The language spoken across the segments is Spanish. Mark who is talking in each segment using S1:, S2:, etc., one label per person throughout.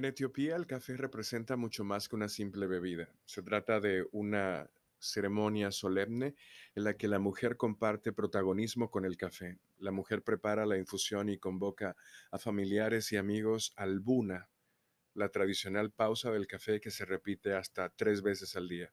S1: En Etiopía el café representa mucho más que una simple bebida. Se trata de una ceremonia solemne en la que la mujer comparte protagonismo con el café. La mujer prepara la infusión y convoca a familiares y amigos al buna, la tradicional pausa del café que se repite hasta tres veces al día.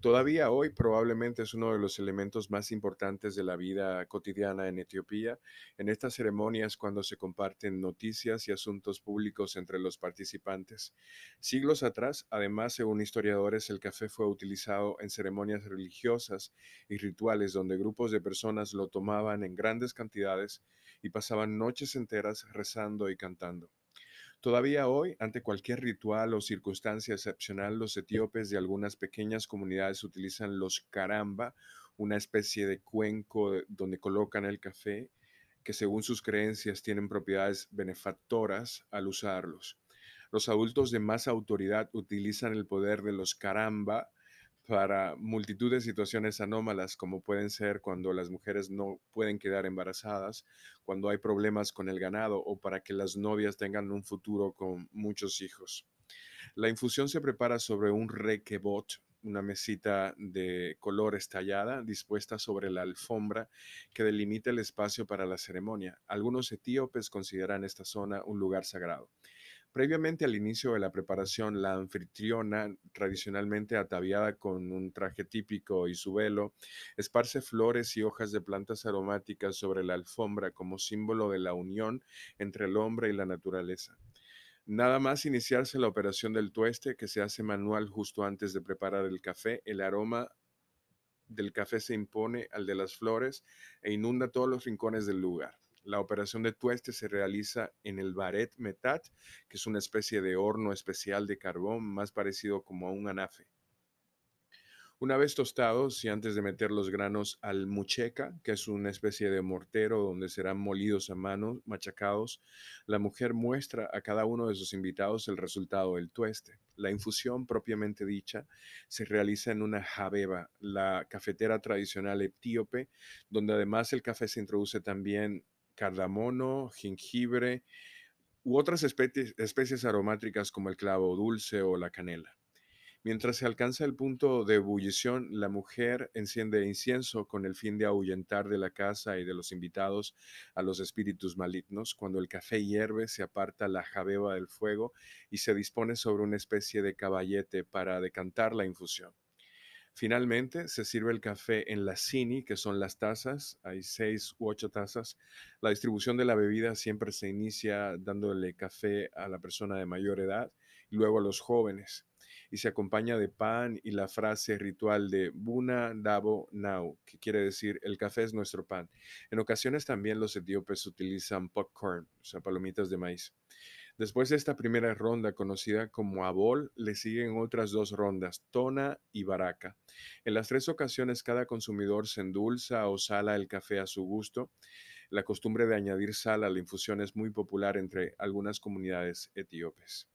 S1: Todavía hoy probablemente es uno de los elementos más importantes de la vida cotidiana en Etiopía. En estas ceremonias cuando se comparten noticias y asuntos públicos entre los participantes. Siglos atrás, además, según historiadores, el café fue utilizado en ceremonias religiosas y rituales donde grupos de personas lo tomaban en grandes cantidades y pasaban noches enteras rezando y cantando. Todavía hoy, ante cualquier ritual o circunstancia excepcional, los etíopes de algunas pequeñas comunidades utilizan los caramba, una especie de cuenco donde colocan el café, que según sus creencias tienen propiedades benefactoras al usarlos. Los adultos de más autoridad utilizan el poder de los caramba para multitud de situaciones anómalas como pueden ser cuando las mujeres no pueden quedar embarazadas, cuando hay problemas con el ganado o para que las novias tengan un futuro con muchos hijos. La infusión se prepara sobre un requebot, una mesita de color estallada dispuesta sobre la alfombra que delimita el espacio para la ceremonia. Algunos etíopes consideran esta zona un lugar sagrado. Previamente al inicio de la preparación, la anfitriona, tradicionalmente ataviada con un traje típico y su velo, esparce flores y hojas de plantas aromáticas sobre la alfombra como símbolo de la unión entre el hombre y la naturaleza. Nada más iniciarse la operación del tueste, que se hace manual justo antes de preparar el café, el aroma del café se impone al de las flores e inunda todos los rincones del lugar. La operación de tueste se realiza en el baret metat, que es una especie de horno especial de carbón más parecido como a un anafe. Una vez tostados y antes de meter los granos al mucheca, que es una especie de mortero donde serán molidos a mano, machacados, la mujer muestra a cada uno de sus invitados el resultado del tueste. La infusión propiamente dicha se realiza en una jabeba, la cafetera tradicional etíope, donde además el café se introduce también cardamomo, jengibre u otras especies, especies aromáticas como el clavo dulce o la canela. Mientras se alcanza el punto de ebullición, la mujer enciende incienso con el fin de ahuyentar de la casa y de los invitados a los espíritus malignos. Cuando el café hierve, se aparta la jabeba del fuego y se dispone sobre una especie de caballete para decantar la infusión. Finalmente, se sirve el café en la cini, que son las tazas, hay seis u ocho tazas. La distribución de la bebida siempre se inicia dándole café a la persona de mayor edad y luego a los jóvenes. Y se acompaña de pan y la frase ritual de Buna Dabo Now, que quiere decir el café es nuestro pan. En ocasiones también los etíopes utilizan popcorn, o sea, palomitas de maíz. Después de esta primera ronda, conocida como Abol, le siguen otras dos rondas, Tona y Baraka. En las tres ocasiones, cada consumidor se endulza o sala el café a su gusto. La costumbre de añadir sal a la infusión es muy popular entre algunas comunidades etíopes.